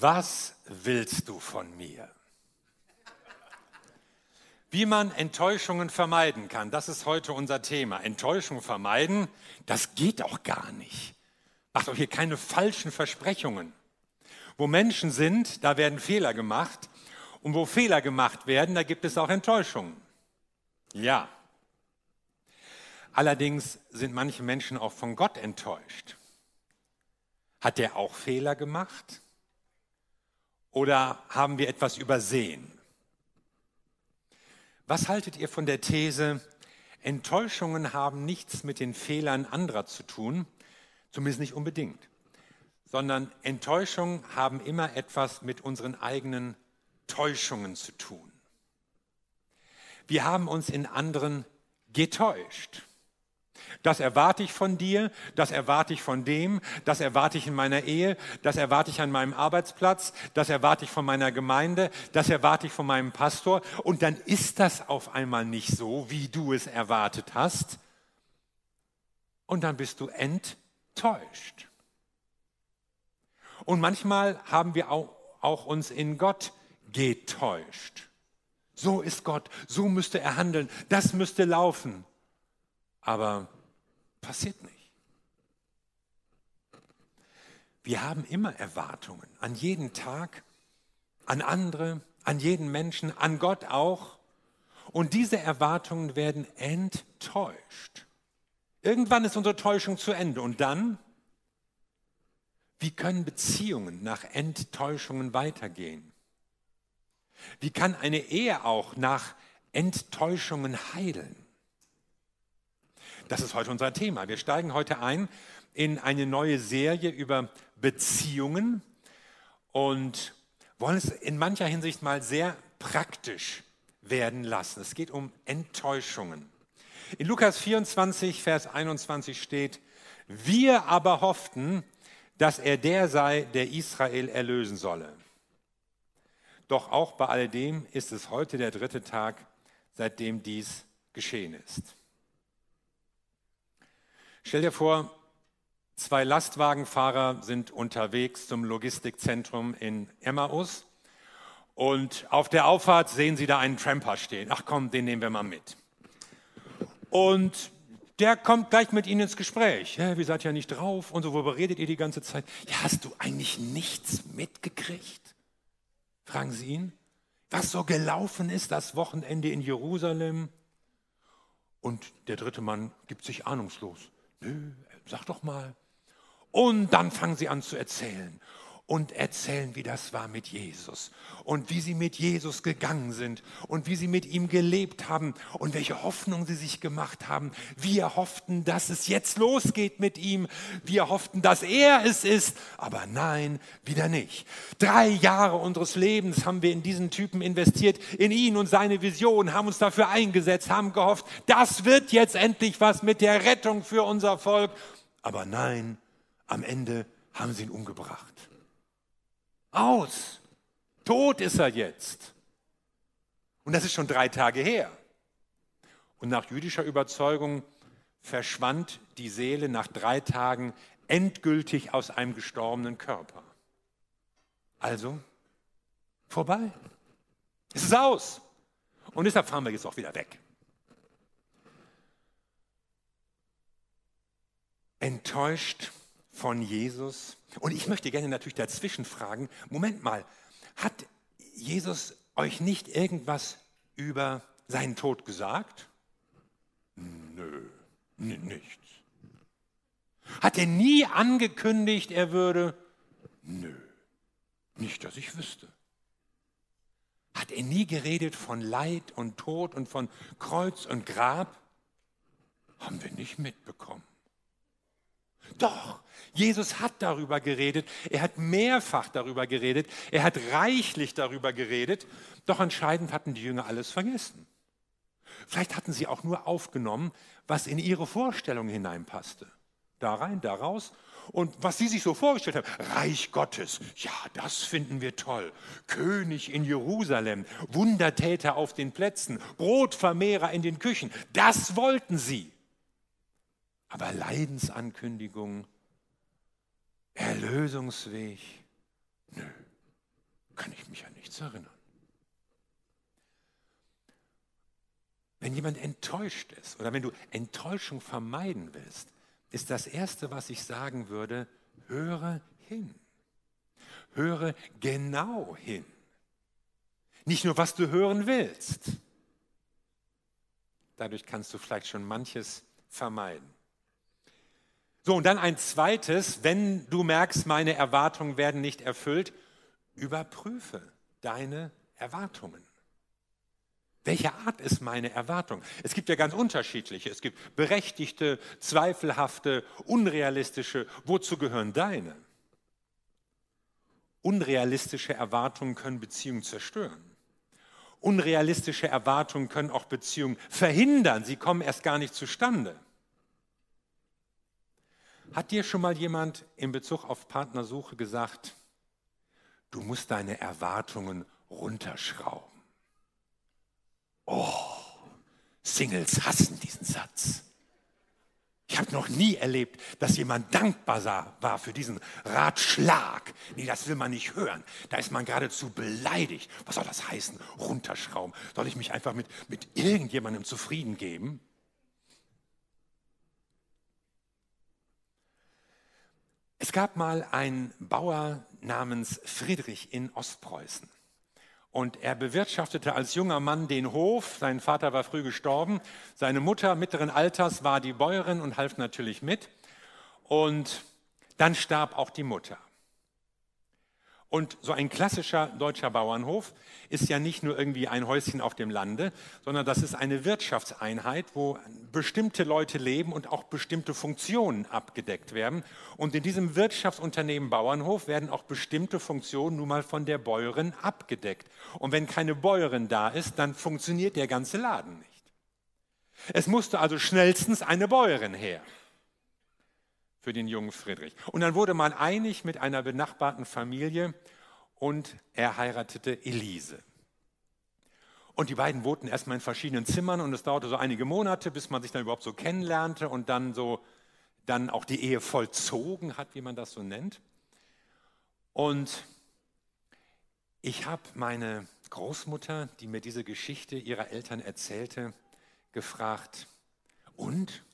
Was willst du von mir? Wie man Enttäuschungen vermeiden kann, das ist heute unser Thema. Enttäuschung vermeiden, das geht auch gar nicht. Macht auch hier keine falschen Versprechungen. Wo Menschen sind, da werden Fehler gemacht. Und wo Fehler gemacht werden, da gibt es auch Enttäuschungen. Ja. Allerdings sind manche Menschen auch von Gott enttäuscht. Hat er auch Fehler gemacht? Oder haben wir etwas übersehen? Was haltet ihr von der These, Enttäuschungen haben nichts mit den Fehlern anderer zu tun, zumindest nicht unbedingt, sondern Enttäuschungen haben immer etwas mit unseren eigenen Täuschungen zu tun. Wir haben uns in anderen getäuscht. Das erwarte ich von dir, das erwarte ich von dem, das erwarte ich in meiner Ehe, das erwarte ich an meinem Arbeitsplatz, das erwarte ich von meiner Gemeinde, das erwarte ich von meinem Pastor. Und dann ist das auf einmal nicht so, wie du es erwartet hast. Und dann bist du enttäuscht. Und manchmal haben wir auch, auch uns in Gott getäuscht. So ist Gott, so müsste er handeln, das müsste laufen. Aber passiert nicht. Wir haben immer Erwartungen an jeden Tag, an andere, an jeden Menschen, an Gott auch. Und diese Erwartungen werden enttäuscht. Irgendwann ist unsere Täuschung zu Ende. Und dann, wie können Beziehungen nach Enttäuschungen weitergehen? Wie kann eine Ehe auch nach Enttäuschungen heilen? Das ist heute unser Thema. Wir steigen heute ein in eine neue Serie über Beziehungen und wollen es in mancher Hinsicht mal sehr praktisch werden lassen. Es geht um Enttäuschungen. In Lukas 24, Vers 21 steht, wir aber hofften, dass er der sei, der Israel erlösen solle. Doch auch bei alledem ist es heute der dritte Tag, seitdem dies geschehen ist. Stell dir vor, zwei Lastwagenfahrer sind unterwegs zum Logistikzentrum in Emmaus und auf der Auffahrt sehen sie da einen Tramper stehen. Ach komm, den nehmen wir mal mit. Und der kommt gleich mit ihnen ins Gespräch. Ja, wir seid ja nicht drauf und so, worüber redet ihr die ganze Zeit? Ja, hast du eigentlich nichts mitgekriegt? Fragen sie ihn. Was so gelaufen ist das Wochenende in Jerusalem? Und der dritte Mann gibt sich ahnungslos. Nö, sag doch mal. Und dann fangen sie an zu erzählen und erzählen, wie das war mit Jesus und wie sie mit Jesus gegangen sind und wie sie mit ihm gelebt haben und welche Hoffnung sie sich gemacht haben. Wir hofften, dass es jetzt losgeht mit ihm. Wir hofften, dass er es ist. Aber nein, wieder nicht. Drei Jahre unseres Lebens haben wir in diesen Typen investiert, in ihn und seine Vision, haben uns dafür eingesetzt, haben gehofft, das wird jetzt endlich was mit der Rettung für unser Volk. Aber nein, am Ende haben sie ihn umgebracht. Aus. Tot ist er jetzt. Und das ist schon drei Tage her. Und nach jüdischer Überzeugung verschwand die Seele nach drei Tagen endgültig aus einem gestorbenen Körper. Also vorbei. Es ist aus. Und deshalb fahren wir jetzt auch wieder weg. Enttäuscht von Jesus. Und ich möchte gerne natürlich dazwischen fragen, Moment mal, hat Jesus euch nicht irgendwas über seinen Tod gesagt? Nö, nichts. Hat er nie angekündigt, er würde? Nö, nicht, dass ich wüsste. Hat er nie geredet von Leid und Tod und von Kreuz und Grab? Haben wir nicht mitbekommen. Doch, Jesus hat darüber geredet, er hat mehrfach darüber geredet, er hat reichlich darüber geredet, doch entscheidend hatten die Jünger alles vergessen. Vielleicht hatten sie auch nur aufgenommen, was in ihre Vorstellung hineinpasste. Da rein, da raus. Und was sie sich so vorgestellt haben, Reich Gottes, ja, das finden wir toll. König in Jerusalem, Wundertäter auf den Plätzen, Brotvermehrer in den Küchen, das wollten sie. Aber Leidensankündigung, Erlösungsweg, nö, kann ich mich an nichts erinnern. Wenn jemand enttäuscht ist oder wenn du Enttäuschung vermeiden willst, ist das Erste, was ich sagen würde, höre hin. Höre genau hin. Nicht nur, was du hören willst. Dadurch kannst du vielleicht schon manches vermeiden. So, und dann ein zweites, wenn du merkst, meine Erwartungen werden nicht erfüllt, überprüfe deine Erwartungen. Welche Art ist meine Erwartung? Es gibt ja ganz unterschiedliche. Es gibt berechtigte, zweifelhafte, unrealistische. Wozu gehören deine? Unrealistische Erwartungen können Beziehungen zerstören. Unrealistische Erwartungen können auch Beziehungen verhindern. Sie kommen erst gar nicht zustande. Hat dir schon mal jemand in Bezug auf Partnersuche gesagt, du musst deine Erwartungen runterschrauben? Oh, Singles hassen diesen Satz. Ich habe noch nie erlebt, dass jemand dankbar war für diesen Ratschlag. Nee, das will man nicht hören. Da ist man geradezu beleidigt. Was soll das heißen? Runterschrauben. Soll ich mich einfach mit, mit irgendjemandem zufrieden geben? Es gab mal einen Bauer namens Friedrich in Ostpreußen. Und er bewirtschaftete als junger Mann den Hof. Sein Vater war früh gestorben. Seine Mutter mittleren Alters war die Bäuerin und half natürlich mit. Und dann starb auch die Mutter. Und so ein klassischer deutscher Bauernhof ist ja nicht nur irgendwie ein Häuschen auf dem Lande, sondern das ist eine Wirtschaftseinheit, wo bestimmte Leute leben und auch bestimmte Funktionen abgedeckt werden. Und in diesem Wirtschaftsunternehmen Bauernhof werden auch bestimmte Funktionen nun mal von der Bäuerin abgedeckt. Und wenn keine Bäuerin da ist, dann funktioniert der ganze Laden nicht. Es musste also schnellstens eine Bäuerin her für den jungen Friedrich. Und dann wurde man einig mit einer benachbarten Familie und er heiratete Elise. Und die beiden wohnten erstmal in verschiedenen Zimmern und es dauerte so einige Monate, bis man sich dann überhaupt so kennenlernte und dann so dann auch die Ehe vollzogen hat, wie man das so nennt. Und ich habe meine Großmutter, die mir diese Geschichte ihrer Eltern erzählte, gefragt, und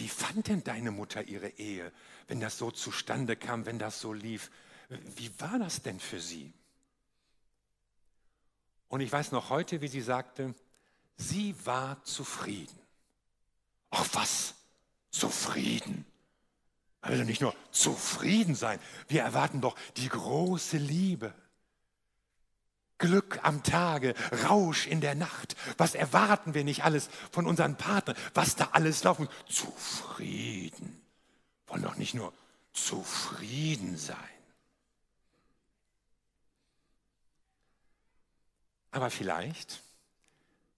wie fand denn deine Mutter ihre Ehe, wenn das so zustande kam, wenn das so lief? Wie war das denn für sie? Und ich weiß noch heute, wie sie sagte, sie war zufrieden. Ach was, zufrieden. Also nicht nur zufrieden sein, wir erwarten doch die große Liebe. Glück am Tage, Rausch in der Nacht. Was erwarten wir nicht alles von unseren Partnern? Was da alles laufen? Zufrieden. Wollen doch nicht nur zufrieden sein. Aber vielleicht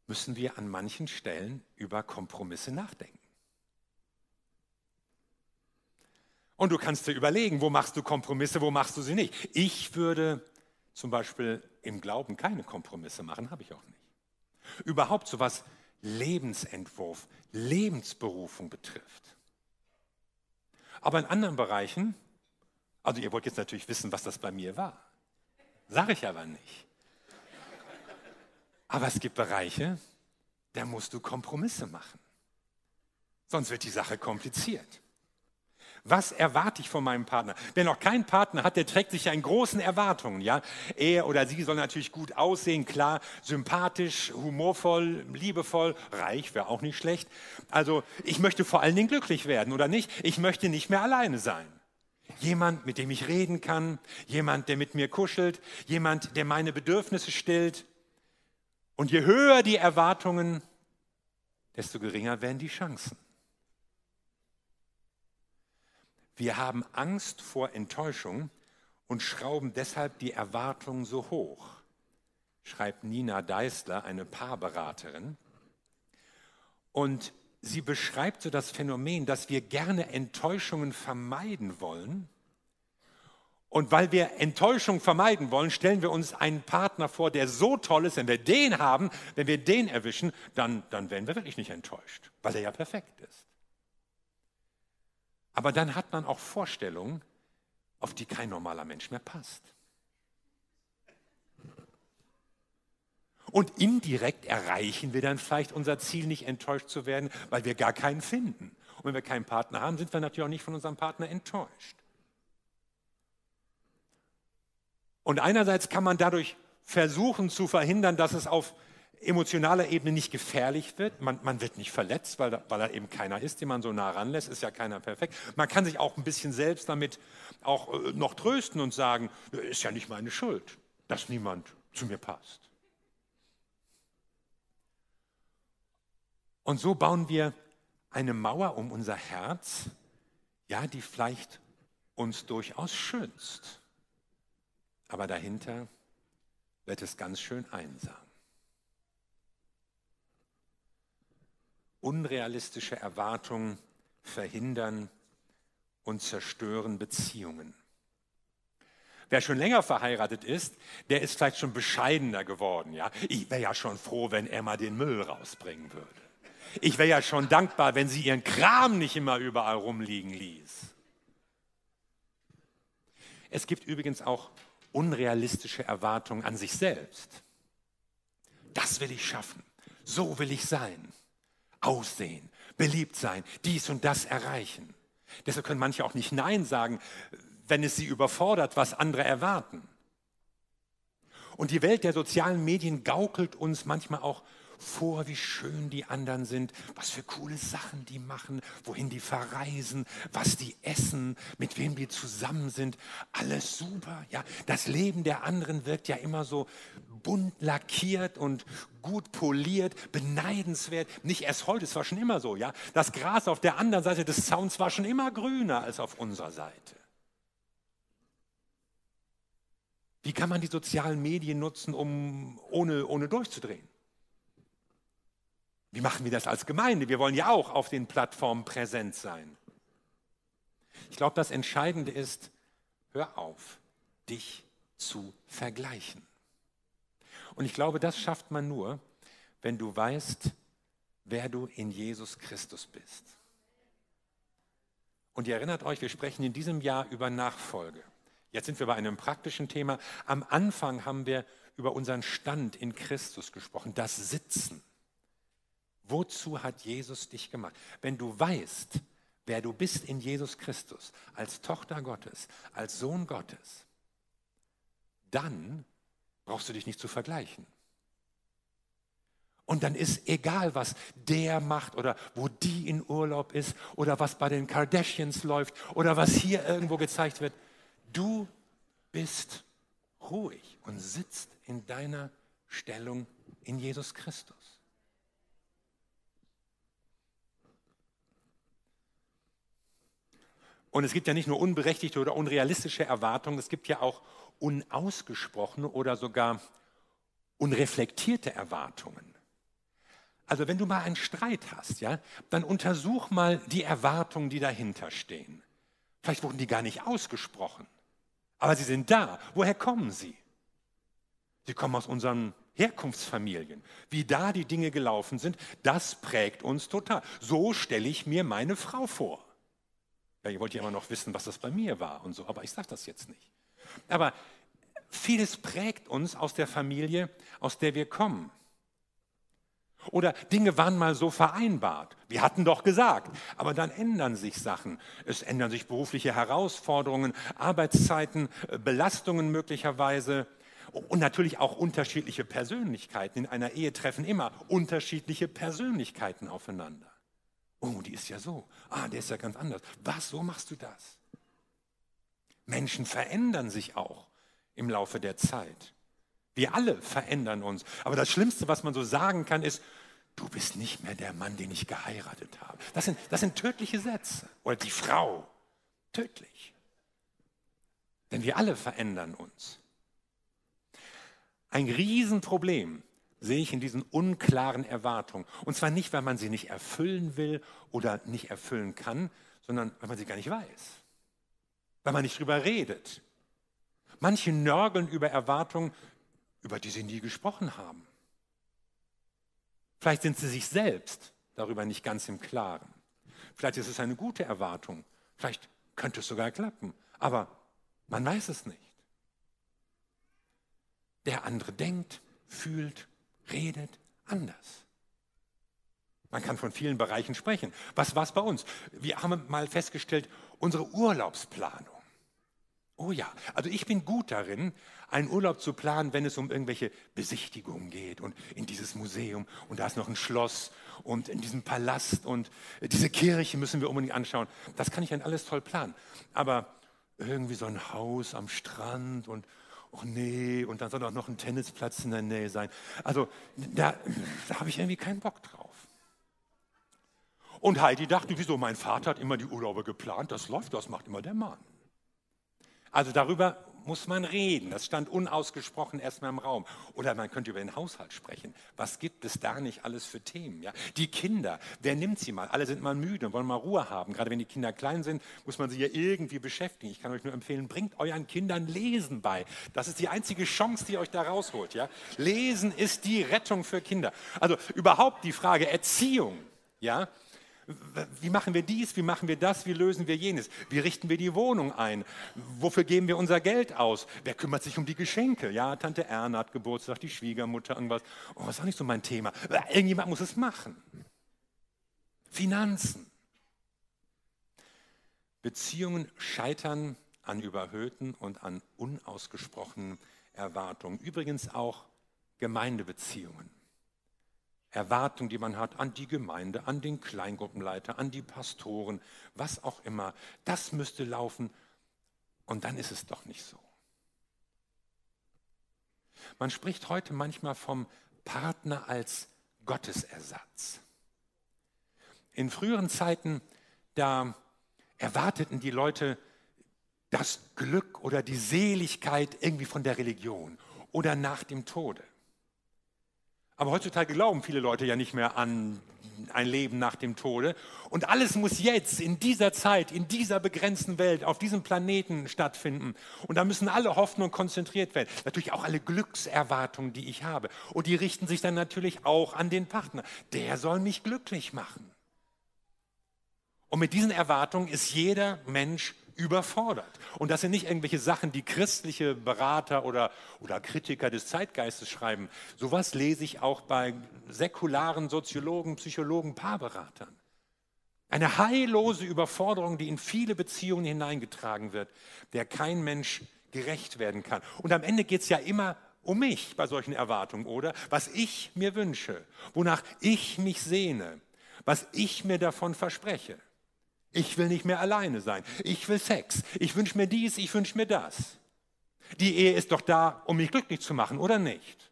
müssen wir an manchen Stellen über Kompromisse nachdenken. Und du kannst dir überlegen, wo machst du Kompromisse, wo machst du sie nicht. Ich würde zum Beispiel im Glauben keine Kompromisse machen, habe ich auch nicht. Überhaupt so was Lebensentwurf, Lebensberufung betrifft. Aber in anderen Bereichen, also ihr wollt jetzt natürlich wissen, was das bei mir war. Sage ich aber nicht. Aber es gibt Bereiche, da musst du Kompromisse machen. Sonst wird die Sache kompliziert. Was erwarte ich von meinem Partner? Wer noch keinen Partner hat, der trägt sich ja in großen Erwartungen. Ja? Er oder sie soll natürlich gut aussehen, klar, sympathisch, humorvoll, liebevoll, reich wäre auch nicht schlecht. Also ich möchte vor allen Dingen glücklich werden, oder nicht? Ich möchte nicht mehr alleine sein. Jemand, mit dem ich reden kann, jemand, der mit mir kuschelt, jemand, der meine Bedürfnisse stillt. Und je höher die Erwartungen, desto geringer werden die Chancen. Wir haben Angst vor Enttäuschung und schrauben deshalb die Erwartungen so hoch, schreibt Nina Deisler, eine Paarberaterin. Und sie beschreibt so das Phänomen, dass wir gerne Enttäuschungen vermeiden wollen. Und weil wir Enttäuschung vermeiden wollen, stellen wir uns einen Partner vor, der so toll ist, wenn wir den haben, wenn wir den erwischen, dann, dann werden wir wirklich nicht enttäuscht, weil er ja perfekt ist. Aber dann hat man auch Vorstellungen, auf die kein normaler Mensch mehr passt. Und indirekt erreichen wir dann vielleicht unser Ziel, nicht enttäuscht zu werden, weil wir gar keinen finden. Und wenn wir keinen Partner haben, sind wir natürlich auch nicht von unserem Partner enttäuscht. Und einerseits kann man dadurch versuchen zu verhindern, dass es auf emotionaler Ebene nicht gefährlich wird. Man, man wird nicht verletzt, weil da, weil da eben keiner ist, den man so nah ranlässt. Ist ja keiner perfekt. Man kann sich auch ein bisschen selbst damit auch äh, noch trösten und sagen, ist ja nicht meine Schuld, dass niemand zu mir passt. Und so bauen wir eine Mauer um unser Herz, ja, die vielleicht uns durchaus schützt. Aber dahinter wird es ganz schön einsam. Unrealistische Erwartungen verhindern und zerstören Beziehungen. Wer schon länger verheiratet ist, der ist vielleicht schon bescheidener geworden. Ja? Ich wäre ja schon froh, wenn mal den Müll rausbringen würde. Ich wäre ja schon dankbar, wenn sie ihren Kram nicht immer überall rumliegen ließ. Es gibt übrigens auch unrealistische Erwartungen an sich selbst. Das will ich schaffen. So will ich sein. Aussehen, beliebt sein, dies und das erreichen. Deshalb können manche auch nicht Nein sagen, wenn es sie überfordert, was andere erwarten. Und die Welt der sozialen Medien gaukelt uns manchmal auch vor, wie schön die anderen sind, was für coole Sachen die machen, wohin die verreisen, was die essen, mit wem die zusammen sind. Alles super. Ja, das Leben der anderen wirkt ja immer so bunt lackiert und gut poliert, beneidenswert. Nicht erst heute, es war schon immer so. Ja, das Gras auf der anderen Seite des Zauns war schon immer grüner als auf unserer Seite. Wie kann man die sozialen Medien nutzen, um ohne, ohne durchzudrehen? Wie machen wir das als Gemeinde? Wir wollen ja auch auf den Plattformen präsent sein. Ich glaube, das Entscheidende ist, hör auf, dich zu vergleichen. Und ich glaube, das schafft man nur, wenn du weißt, wer du in Jesus Christus bist. Und ihr erinnert euch, wir sprechen in diesem Jahr über Nachfolge. Jetzt sind wir bei einem praktischen Thema. Am Anfang haben wir über unseren Stand in Christus gesprochen, das Sitzen. Wozu hat Jesus dich gemacht? Wenn du weißt, wer du bist in Jesus Christus, als Tochter Gottes, als Sohn Gottes, dann brauchst du dich nicht zu vergleichen. Und dann ist egal, was der macht oder wo die in Urlaub ist oder was bei den Kardashians läuft oder was hier irgendwo gezeigt wird. Du bist ruhig und sitzt in deiner Stellung in Jesus Christus. Und es gibt ja nicht nur unberechtigte oder unrealistische Erwartungen, es gibt ja auch unausgesprochene oder sogar unreflektierte Erwartungen. Also wenn du mal einen Streit hast, ja, dann untersuch mal die Erwartungen, die dahinter stehen. Vielleicht wurden die gar nicht ausgesprochen, aber sie sind da. Woher kommen sie? Sie kommen aus unseren Herkunftsfamilien. Wie da die Dinge gelaufen sind, das prägt uns total. So stelle ich mir meine Frau vor. Ja, ihr wollt ja immer noch wissen, was das bei mir war und so, aber ich sage das jetzt nicht. Aber vieles prägt uns aus der Familie, aus der wir kommen. Oder Dinge waren mal so vereinbart. Wir hatten doch gesagt, aber dann ändern sich Sachen. Es ändern sich berufliche Herausforderungen, Arbeitszeiten, äh, Belastungen möglicherweise und natürlich auch unterschiedliche Persönlichkeiten. In einer Ehe treffen immer unterschiedliche Persönlichkeiten aufeinander. Oh, die ist ja so. Ah, der ist ja ganz anders. Was, so machst du das? Menschen verändern sich auch im Laufe der Zeit. Wir alle verändern uns. Aber das Schlimmste, was man so sagen kann, ist, du bist nicht mehr der Mann, den ich geheiratet habe. Das sind, das sind tödliche Sätze. Oder die Frau. Tödlich. Denn wir alle verändern uns. Ein Riesenproblem sehe ich in diesen unklaren Erwartungen. Und zwar nicht, weil man sie nicht erfüllen will oder nicht erfüllen kann, sondern weil man sie gar nicht weiß. Weil man nicht drüber redet. Manche nörgeln über Erwartungen, über die sie nie gesprochen haben. Vielleicht sind sie sich selbst darüber nicht ganz im Klaren. Vielleicht ist es eine gute Erwartung. Vielleicht könnte es sogar klappen. Aber man weiß es nicht. Der andere denkt, fühlt, redet anders. Man kann von vielen Bereichen sprechen. Was war es bei uns? Wir haben mal festgestellt, unsere Urlaubsplanung. Oh ja, also ich bin gut darin, einen Urlaub zu planen, wenn es um irgendwelche Besichtigungen geht und in dieses Museum und da ist noch ein Schloss und in diesem Palast und diese Kirche müssen wir unbedingt anschauen. Das kann ich dann alles toll planen. Aber irgendwie so ein Haus am Strand und oh nee, und dann soll auch noch ein Tennisplatz in der Nähe sein. Also da, da habe ich irgendwie keinen Bock drauf. Und Heidi dachte, wieso, mein Vater hat immer die Urlaube geplant, das läuft, das macht immer der Mann. Also darüber muss man reden. Das stand unausgesprochen erstmal im Raum. Oder man könnte über den Haushalt sprechen. Was gibt es da nicht alles für Themen? Ja? Die Kinder, wer nimmt sie mal? Alle sind mal müde und wollen mal Ruhe haben. Gerade wenn die Kinder klein sind, muss man sie ja irgendwie beschäftigen. Ich kann euch nur empfehlen, bringt euren Kindern Lesen bei. Das ist die einzige Chance, die euch da rausholt. Ja? Lesen ist die Rettung für Kinder. Also überhaupt die Frage Erziehung. Ja, wie machen wir dies? Wie machen wir das? Wie lösen wir jenes? Wie richten wir die Wohnung ein? Wofür geben wir unser Geld aus? Wer kümmert sich um die Geschenke? Ja, Tante Erna hat Geburtstag, die Schwiegermutter, irgendwas. Oh, das ist auch nicht so mein Thema. Irgendjemand muss es machen. Finanzen. Beziehungen scheitern an überhöhten und an unausgesprochenen Erwartungen. Übrigens auch Gemeindebeziehungen. Erwartung, die man hat an die Gemeinde, an den Kleingruppenleiter, an die Pastoren, was auch immer. Das müsste laufen und dann ist es doch nicht so. Man spricht heute manchmal vom Partner als Gottesersatz. In früheren Zeiten, da erwarteten die Leute das Glück oder die Seligkeit irgendwie von der Religion oder nach dem Tode. Aber heutzutage glauben viele Leute ja nicht mehr an ein Leben nach dem Tode. Und alles muss jetzt, in dieser Zeit, in dieser begrenzten Welt, auf diesem Planeten stattfinden. Und da müssen alle Hoffnungen konzentriert werden. Natürlich auch alle Glückserwartungen, die ich habe. Und die richten sich dann natürlich auch an den Partner. Der soll mich glücklich machen. Und mit diesen Erwartungen ist jeder Mensch überfordert. Und das sind nicht irgendwelche Sachen, die christliche Berater oder, oder Kritiker des Zeitgeistes schreiben. Sowas lese ich auch bei säkularen Soziologen, Psychologen, Paarberatern. Eine heillose Überforderung, die in viele Beziehungen hineingetragen wird, der kein Mensch gerecht werden kann. Und am Ende geht es ja immer um mich bei solchen Erwartungen, oder? Was ich mir wünsche, wonach ich mich sehne, was ich mir davon verspreche. Ich will nicht mehr alleine sein. Ich will Sex. Ich wünsche mir dies, ich wünsche mir das. Die Ehe ist doch da, um mich glücklich zu machen, oder nicht?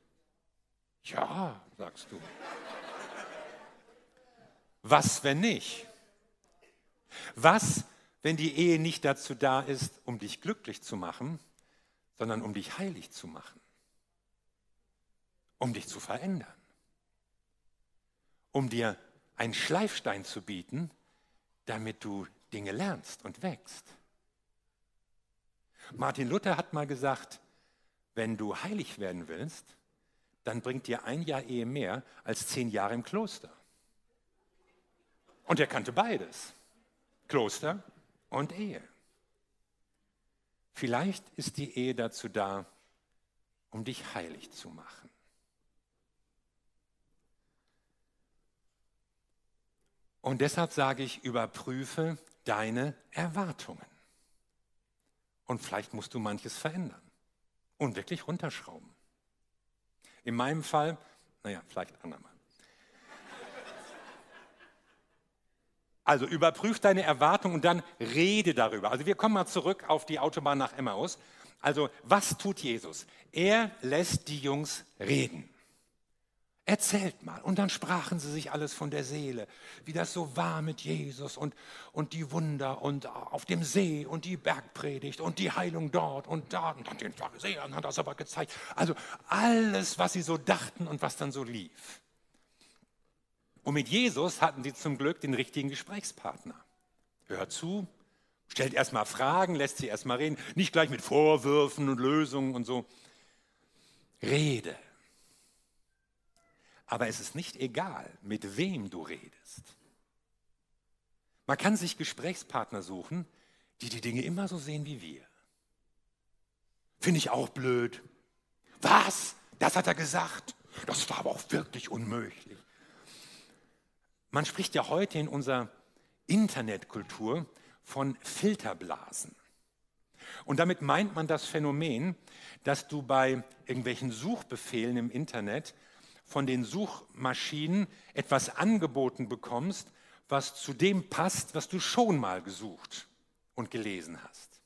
Ja, sagst du. Was, wenn nicht? Was, wenn die Ehe nicht dazu da ist, um dich glücklich zu machen, sondern um dich heilig zu machen? Um dich zu verändern? Um dir einen Schleifstein zu bieten, damit du Dinge lernst und wächst. Martin Luther hat mal gesagt, wenn du heilig werden willst, dann bringt dir ein Jahr Ehe mehr als zehn Jahre im Kloster. Und er kannte beides, Kloster und Ehe. Vielleicht ist die Ehe dazu da, um dich heilig zu machen. Und deshalb sage ich, überprüfe deine Erwartungen. Und vielleicht musst du manches verändern und wirklich runterschrauben. In meinem Fall, naja, vielleicht andermal. Also überprüf deine Erwartungen und dann rede darüber. Also wir kommen mal zurück auf die Autobahn nach Emmaus. Also was tut Jesus? Er lässt die Jungs reden. Erzählt mal. Und dann sprachen sie sich alles von der Seele, wie das so war mit Jesus und, und die Wunder und auf dem See und die Bergpredigt und die Heilung dort und da und dann den Pharisäern hat das aber gezeigt. Also alles, was sie so dachten und was dann so lief. Und mit Jesus hatten sie zum Glück den richtigen Gesprächspartner. Hört zu, stellt erstmal Fragen, lässt sie erstmal reden, nicht gleich mit Vorwürfen und Lösungen und so. Rede. Aber es ist nicht egal, mit wem du redest. Man kann sich Gesprächspartner suchen, die die Dinge immer so sehen wie wir. Finde ich auch blöd. Was? Das hat er gesagt. Das war aber auch wirklich unmöglich. Man spricht ja heute in unserer Internetkultur von Filterblasen. Und damit meint man das Phänomen, dass du bei irgendwelchen Suchbefehlen im Internet von den Suchmaschinen etwas angeboten bekommst, was zu dem passt, was du schon mal gesucht und gelesen hast.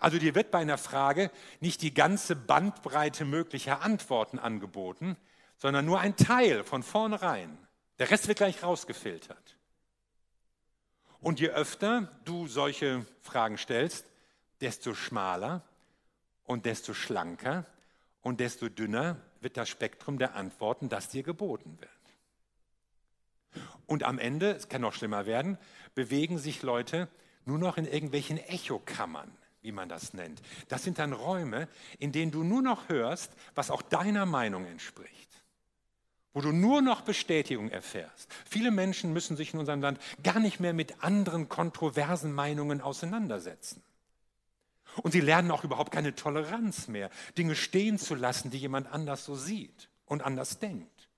Also dir wird bei einer Frage nicht die ganze Bandbreite möglicher Antworten angeboten, sondern nur ein Teil von vornherein. Der Rest wird gleich rausgefiltert. Und je öfter du solche Fragen stellst, desto schmaler und desto schlanker und desto dünner wird das Spektrum der Antworten, das dir geboten wird. Und am Ende, es kann noch schlimmer werden, bewegen sich Leute nur noch in irgendwelchen Echokammern, wie man das nennt. Das sind dann Räume, in denen du nur noch hörst, was auch deiner Meinung entspricht. Wo du nur noch Bestätigung erfährst. Viele Menschen müssen sich in unserem Land gar nicht mehr mit anderen kontroversen Meinungen auseinandersetzen. Und sie lernen auch überhaupt keine Toleranz mehr, Dinge stehen zu lassen, die jemand anders so sieht und anders denkt.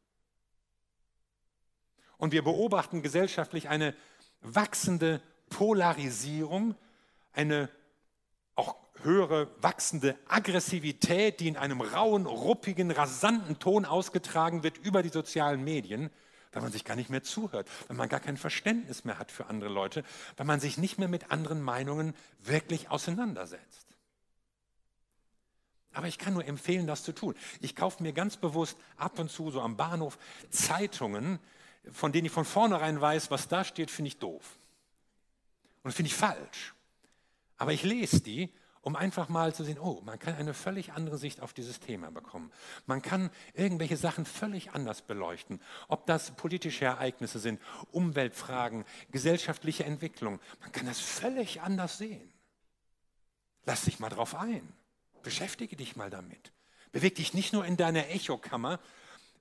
Und wir beobachten gesellschaftlich eine wachsende Polarisierung, eine auch höhere wachsende Aggressivität, die in einem rauen, ruppigen, rasanten Ton ausgetragen wird über die sozialen Medien, weil man sich gar nicht mehr zuhört, weil man gar kein Verständnis mehr hat für andere Leute, weil man sich nicht mehr mit anderen Meinungen wirklich auseinandersetzt. Aber ich kann nur empfehlen, das zu tun. Ich kaufe mir ganz bewusst ab und zu so am Bahnhof Zeitungen, von denen ich von vornherein weiß, was da steht, finde ich doof. Und finde ich falsch. Aber ich lese die um einfach mal zu sehen, oh, man kann eine völlig andere Sicht auf dieses Thema bekommen. Man kann irgendwelche Sachen völlig anders beleuchten. Ob das politische Ereignisse sind, Umweltfragen, gesellschaftliche Entwicklung. Man kann das völlig anders sehen. Lass dich mal drauf ein. Beschäftige dich mal damit. Beweg dich nicht nur in deiner Echokammer,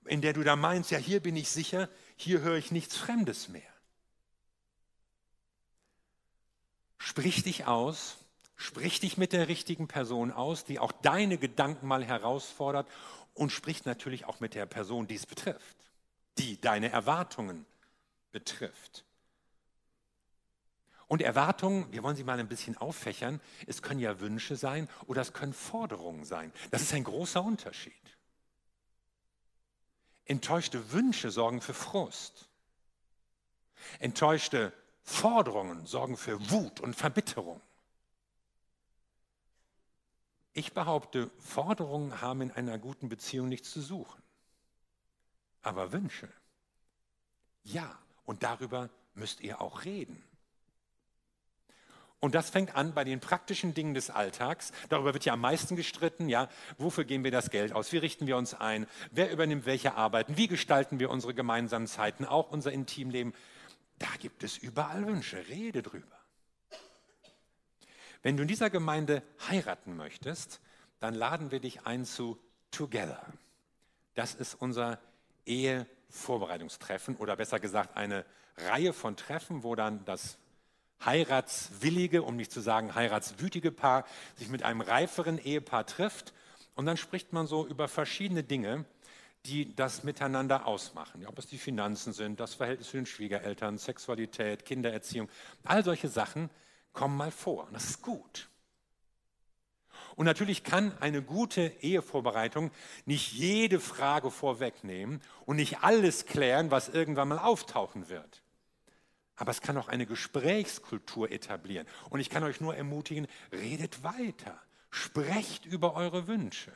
in der du da meinst, ja, hier bin ich sicher, hier höre ich nichts Fremdes mehr. Sprich dich aus Sprich dich mit der richtigen Person aus, die auch deine Gedanken mal herausfordert und sprich natürlich auch mit der Person, die es betrifft, die deine Erwartungen betrifft. Und Erwartungen, wir wollen sie mal ein bisschen auffächern, es können ja Wünsche sein oder es können Forderungen sein. Das ist ein großer Unterschied. Enttäuschte Wünsche sorgen für Frust. Enttäuschte Forderungen sorgen für Wut und Verbitterung. Ich behaupte, Forderungen haben in einer guten Beziehung nichts zu suchen. Aber Wünsche, ja, und darüber müsst ihr auch reden. Und das fängt an bei den praktischen Dingen des Alltags. Darüber wird ja am meisten gestritten. Ja, wofür geben wir das Geld aus? Wie richten wir uns ein? Wer übernimmt welche Arbeiten? Wie gestalten wir unsere gemeinsamen Zeiten? Auch unser Intimleben. Da gibt es überall Wünsche. Rede drüber. Wenn du in dieser Gemeinde heiraten möchtest, dann laden wir dich ein zu Together. Das ist unser Ehevorbereitungstreffen oder besser gesagt eine Reihe von Treffen, wo dann das heiratswillige, um nicht zu sagen heiratswütige Paar sich mit einem reiferen Ehepaar trifft und dann spricht man so über verschiedene Dinge, die das miteinander ausmachen. Ob es die Finanzen sind, das Verhältnis zu den Schwiegereltern, Sexualität, Kindererziehung, all solche Sachen kommen mal vor. Und das ist gut. Und natürlich kann eine gute Ehevorbereitung nicht jede Frage vorwegnehmen und nicht alles klären, was irgendwann mal auftauchen wird. Aber es kann auch eine Gesprächskultur etablieren. Und ich kann euch nur ermutigen, redet weiter, sprecht über eure Wünsche.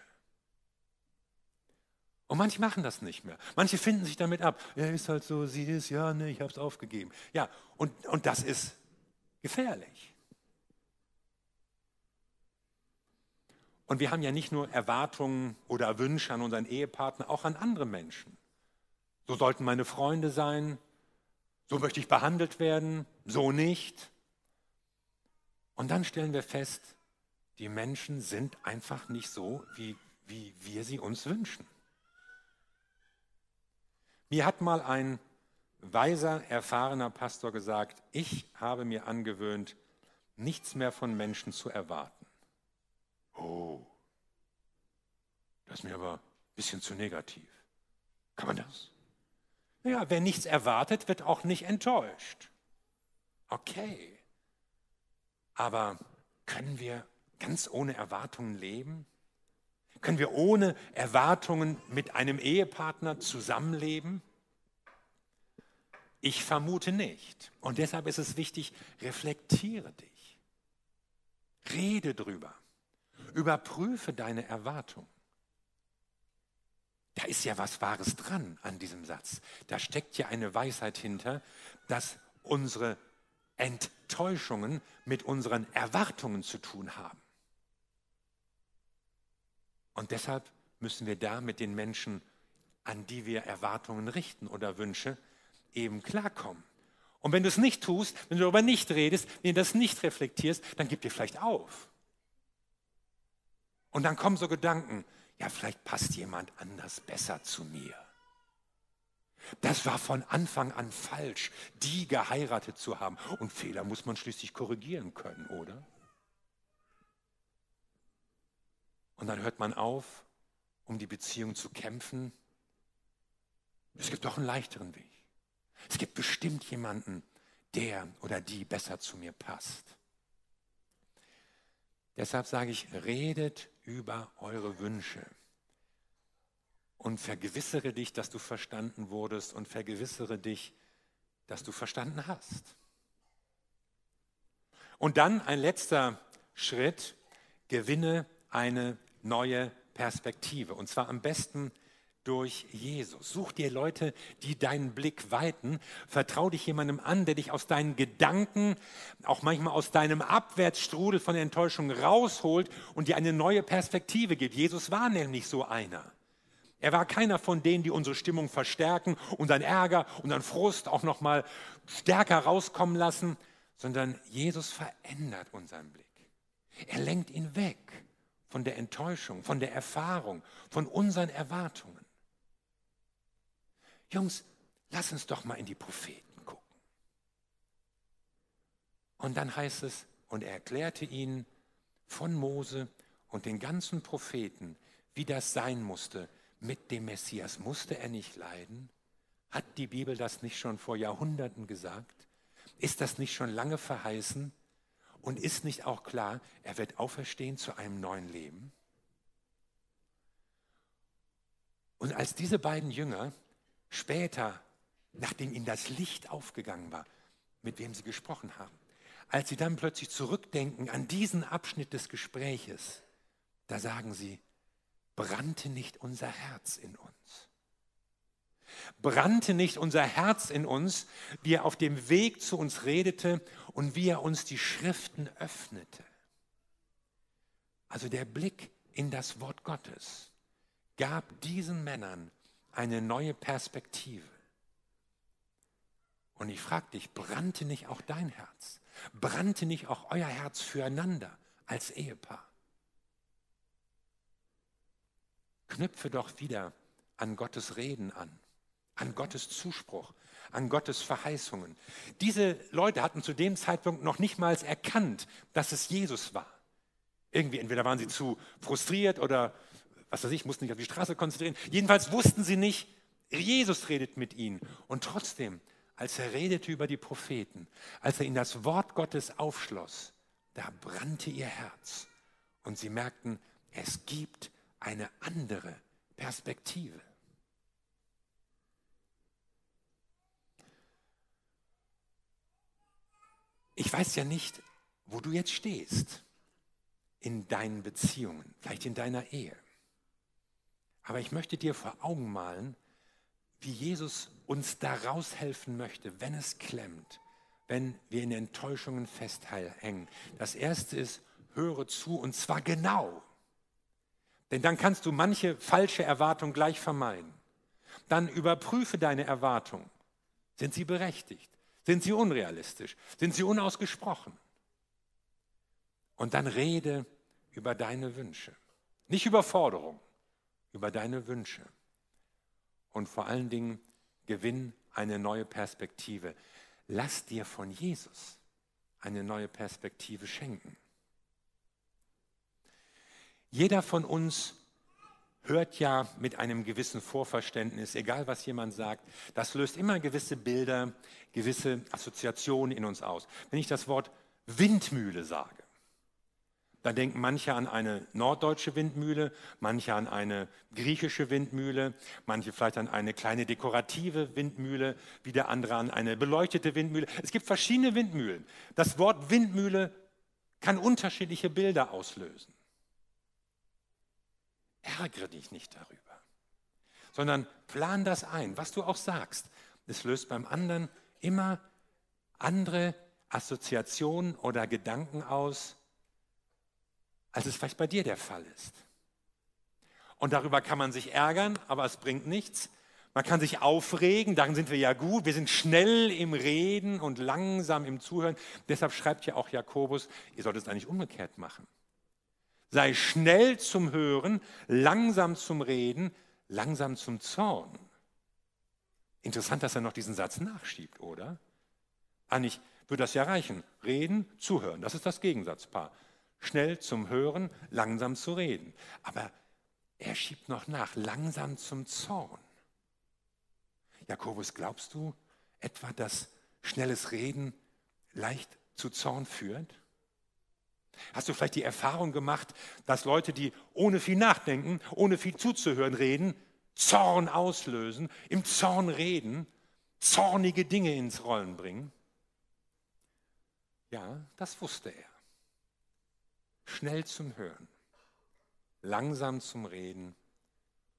Und manche machen das nicht mehr. Manche finden sich damit ab. Er ist halt so, sie ist, ja, ne, ich habe es aufgegeben. Ja, und, und das ist gefährlich. Und wir haben ja nicht nur Erwartungen oder Wünsche an unseren Ehepartner, auch an andere Menschen. So sollten meine Freunde sein, so möchte ich behandelt werden, so nicht. Und dann stellen wir fest, die Menschen sind einfach nicht so, wie, wie wir sie uns wünschen. Mir hat mal ein weiser, erfahrener Pastor gesagt, ich habe mir angewöhnt, nichts mehr von Menschen zu erwarten. Oh, das ist mir aber ein bisschen zu negativ. Kann man das? Ja, wer nichts erwartet, wird auch nicht enttäuscht. Okay. Aber können wir ganz ohne Erwartungen leben? Können wir ohne Erwartungen mit einem Ehepartner zusammenleben? Ich vermute nicht. Und deshalb ist es wichtig, reflektiere dich. Rede drüber. Überprüfe deine Erwartungen. Da ist ja was Wahres dran an diesem Satz. Da steckt ja eine Weisheit hinter, dass unsere Enttäuschungen mit unseren Erwartungen zu tun haben. Und deshalb müssen wir da mit den Menschen, an die wir Erwartungen richten oder Wünsche, eben klarkommen. Und wenn du es nicht tust, wenn du darüber nicht redest, wenn du das nicht reflektierst, dann gib dir vielleicht auf. Und dann kommen so Gedanken, ja, vielleicht passt jemand anders besser zu mir. Das war von Anfang an falsch, die geheiratet zu haben. Und Fehler muss man schließlich korrigieren können, oder? Und dann hört man auf, um die Beziehung zu kämpfen. Es gibt doch einen leichteren Weg. Es gibt bestimmt jemanden, der oder die besser zu mir passt. Deshalb sage ich, redet über eure Wünsche und vergewissere dich, dass du verstanden wurdest und vergewissere dich, dass du verstanden hast. Und dann ein letzter Schritt, gewinne eine neue Perspektive. Und zwar am besten durch Jesus. Such dir Leute, die deinen Blick weiten. Vertrau dich jemandem an, der dich aus deinen Gedanken, auch manchmal aus deinem Abwärtsstrudel von Enttäuschung rausholt und dir eine neue Perspektive gibt. Jesus war nämlich so einer. Er war keiner von denen, die unsere Stimmung verstärken, unseren Ärger, unseren Frust auch noch mal stärker rauskommen lassen, sondern Jesus verändert unseren Blick. Er lenkt ihn weg von der Enttäuschung, von der Erfahrung, von unseren Erwartungen. Jungs, lass uns doch mal in die Propheten gucken. Und dann heißt es, und er erklärte ihnen von Mose und den ganzen Propheten, wie das sein musste mit dem Messias. Musste er nicht leiden? Hat die Bibel das nicht schon vor Jahrhunderten gesagt? Ist das nicht schon lange verheißen? Und ist nicht auch klar, er wird auferstehen zu einem neuen Leben? Und als diese beiden Jünger später, nachdem ihnen das Licht aufgegangen war, mit wem sie gesprochen haben, als sie dann plötzlich zurückdenken an diesen Abschnitt des Gespräches, da sagen sie, brannte nicht unser Herz in uns? brannte nicht unser Herz in uns, wie er auf dem Weg zu uns redete und wie er uns die Schriften öffnete. Also der Blick in das Wort Gottes gab diesen Männern eine neue Perspektive. Und ich frage dich, brannte nicht auch dein Herz? Brannte nicht auch euer Herz füreinander als Ehepaar? Knüpfe doch wieder an Gottes Reden an an Gottes Zuspruch, an Gottes Verheißungen. Diese Leute hatten zu dem Zeitpunkt noch nicht mal erkannt, dass es Jesus war. Irgendwie, entweder waren sie zu frustriert oder was weiß ich, mussten sich auf die Straße konzentrieren. Jedenfalls wussten sie nicht, Jesus redet mit ihnen. Und trotzdem, als er redete über die Propheten, als er ihnen das Wort Gottes aufschloss, da brannte ihr Herz. Und sie merkten, es gibt eine andere Perspektive. Ich weiß ja nicht, wo du jetzt stehst in deinen Beziehungen, vielleicht in deiner Ehe. Aber ich möchte dir vor Augen malen, wie Jesus uns da raushelfen möchte, wenn es klemmt, wenn wir in Enttäuschungen festhängen. Das erste ist, höre zu und zwar genau. Denn dann kannst du manche falsche Erwartung gleich vermeiden. Dann überprüfe deine Erwartung. Sind sie berechtigt? Sind sie unrealistisch? Sind sie unausgesprochen? Und dann rede über deine Wünsche. Nicht über Forderungen, über deine Wünsche. Und vor allen Dingen gewinn eine neue Perspektive. Lass dir von Jesus eine neue Perspektive schenken. Jeder von uns hört ja mit einem gewissen Vorverständnis, egal was jemand sagt, das löst immer gewisse Bilder, gewisse Assoziationen in uns aus. Wenn ich das Wort Windmühle sage, dann denken manche an eine norddeutsche Windmühle, manche an eine griechische Windmühle, manche vielleicht an eine kleine dekorative Windmühle, wieder andere an eine beleuchtete Windmühle. Es gibt verschiedene Windmühlen. Das Wort Windmühle kann unterschiedliche Bilder auslösen. Ärgere dich nicht darüber, sondern plan das ein, was du auch sagst. Es löst beim anderen immer andere Assoziationen oder Gedanken aus, als es vielleicht bei dir der Fall ist. Und darüber kann man sich ärgern, aber es bringt nichts. Man kann sich aufregen, darin sind wir ja gut. Wir sind schnell im Reden und langsam im Zuhören. Deshalb schreibt ja auch Jakobus, ihr solltet es eigentlich umgekehrt machen. Sei schnell zum Hören, langsam zum Reden, langsam zum Zorn. Interessant, dass er noch diesen Satz nachschiebt, oder? Eigentlich würde das ja reichen. Reden, zuhören, das ist das Gegensatzpaar. Schnell zum Hören, langsam zu reden. Aber er schiebt noch nach, langsam zum Zorn. Jakobus, glaubst du etwa, dass schnelles Reden leicht zu Zorn führt? Hast du vielleicht die Erfahrung gemacht, dass Leute, die ohne viel nachdenken, ohne viel zuzuhören reden, Zorn auslösen, im Zorn reden, zornige Dinge ins Rollen bringen? Ja, das wusste er. Schnell zum Hören, langsam zum Reden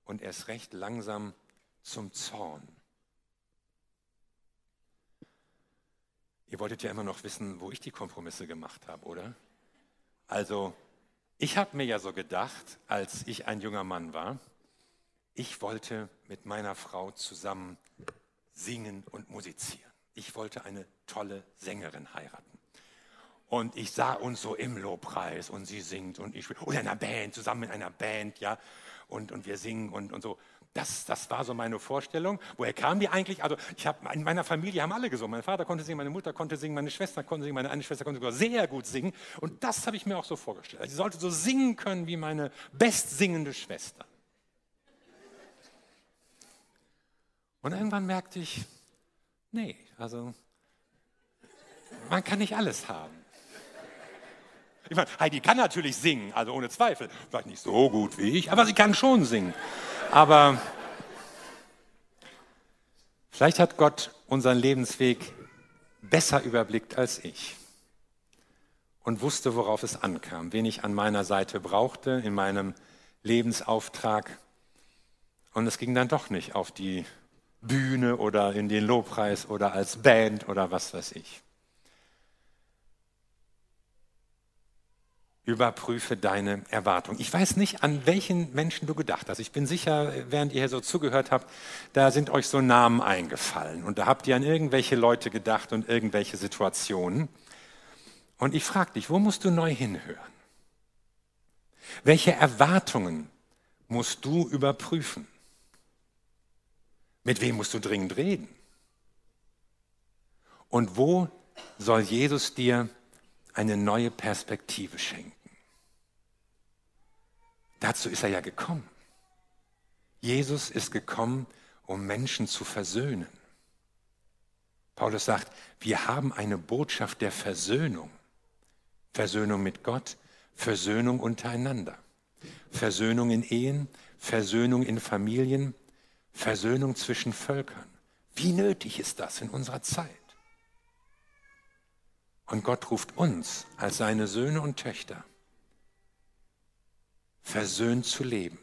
und erst recht langsam zum Zorn. Ihr wolltet ja immer noch wissen, wo ich die Kompromisse gemacht habe, oder? Also, ich habe mir ja so gedacht, als ich ein junger Mann war, ich wollte mit meiner Frau zusammen singen und musizieren. Ich wollte eine tolle Sängerin heiraten. Und ich sah uns so im Lobpreis und sie singt und ich, oder in einer Band, zusammen in einer Band, ja, und, und wir singen und, und so. Das, das war so meine Vorstellung. Woher kam die eigentlich? Also ich habe in meiner Familie haben alle gesungen. Mein Vater konnte singen, meine Mutter konnte singen, meine Schwester konnte singen, meine eine Schwester konnte sogar sehr gut singen. Und das habe ich mir auch so vorgestellt. Also sie sollte so singen können wie meine bestsingende Schwester. Und irgendwann merkte ich, nee, also man kann nicht alles haben. Ich meine, Heidi kann natürlich singen, also ohne Zweifel. Vielleicht nicht so gut wie ich, aber sie kann schon singen. Aber vielleicht hat Gott unseren Lebensweg besser überblickt als ich und wusste, worauf es ankam, wen ich an meiner Seite brauchte in meinem Lebensauftrag. Und es ging dann doch nicht auf die Bühne oder in den Lobpreis oder als Band oder was weiß ich. Überprüfe deine Erwartung. Ich weiß nicht, an welchen Menschen du gedacht hast. Ich bin sicher, während ihr hier so zugehört habt, da sind euch so Namen eingefallen. Und da habt ihr an irgendwelche Leute gedacht und irgendwelche Situationen. Und ich frage dich, wo musst du neu hinhören? Welche Erwartungen musst du überprüfen? Mit wem musst du dringend reden? Und wo soll Jesus dir eine neue Perspektive schenken? Dazu ist er ja gekommen. Jesus ist gekommen, um Menschen zu versöhnen. Paulus sagt, wir haben eine Botschaft der Versöhnung. Versöhnung mit Gott, Versöhnung untereinander. Versöhnung in Ehen, Versöhnung in Familien, Versöhnung zwischen Völkern. Wie nötig ist das in unserer Zeit? Und Gott ruft uns als seine Söhne und Töchter versöhnt zu leben.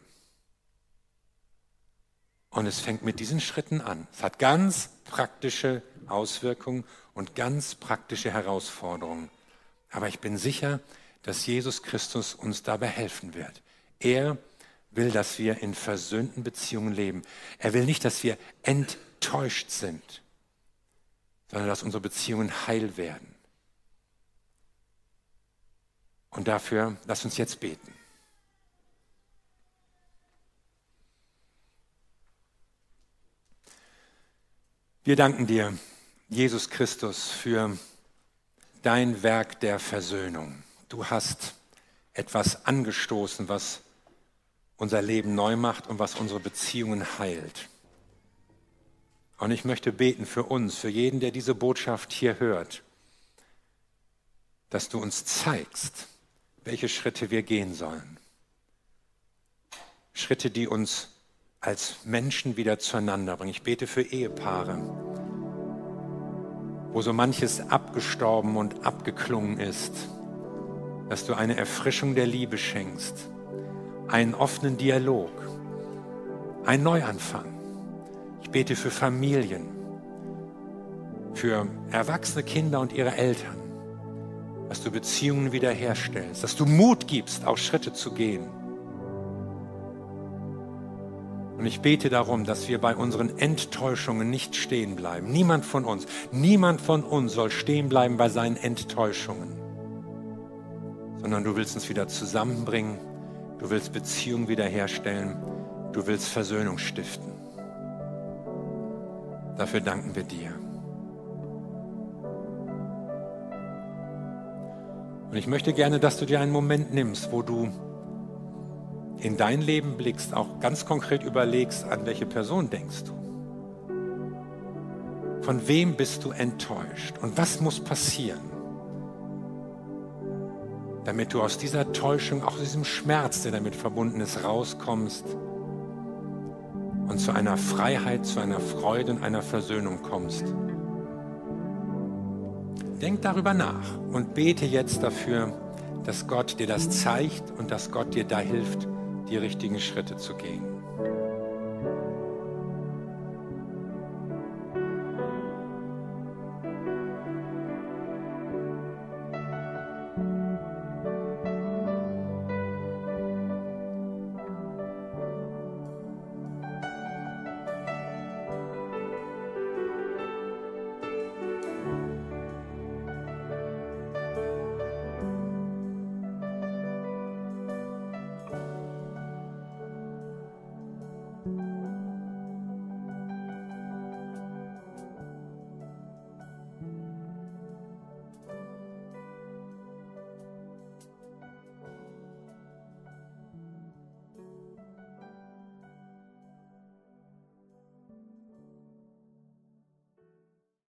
Und es fängt mit diesen Schritten an. Es hat ganz praktische Auswirkungen und ganz praktische Herausforderungen. Aber ich bin sicher, dass Jesus Christus uns dabei helfen wird. Er will, dass wir in versöhnten Beziehungen leben. Er will nicht, dass wir enttäuscht sind, sondern dass unsere Beziehungen heil werden. Und dafür lass uns jetzt beten. Wir danken dir, Jesus Christus, für dein Werk der Versöhnung. Du hast etwas angestoßen, was unser Leben neu macht und was unsere Beziehungen heilt. Und ich möchte beten für uns, für jeden, der diese Botschaft hier hört, dass du uns zeigst, welche Schritte wir gehen sollen. Schritte, die uns als Menschen wieder zueinander bringen. Ich bete für Ehepaare, wo so manches abgestorben und abgeklungen ist, dass du eine Erfrischung der Liebe schenkst, einen offenen Dialog, einen Neuanfang. Ich bete für Familien, für erwachsene Kinder und ihre Eltern, dass du Beziehungen wiederherstellst, dass du Mut gibst, auch Schritte zu gehen. Und ich bete darum, dass wir bei unseren Enttäuschungen nicht stehen bleiben. Niemand von uns, niemand von uns soll stehen bleiben bei seinen Enttäuschungen, sondern du willst uns wieder zusammenbringen, du willst Beziehungen wiederherstellen, du willst Versöhnung stiften. Dafür danken wir dir. Und ich möchte gerne, dass du dir einen Moment nimmst, wo du in dein Leben blickst, auch ganz konkret überlegst, an welche Person denkst du. Von wem bist du enttäuscht und was muss passieren, damit du aus dieser Täuschung, auch aus diesem Schmerz, der damit verbunden ist, rauskommst und zu einer Freiheit, zu einer Freude und einer Versöhnung kommst. Denk darüber nach und bete jetzt dafür, dass Gott dir das zeigt und dass Gott dir da hilft, die richtigen Schritte zu gehen.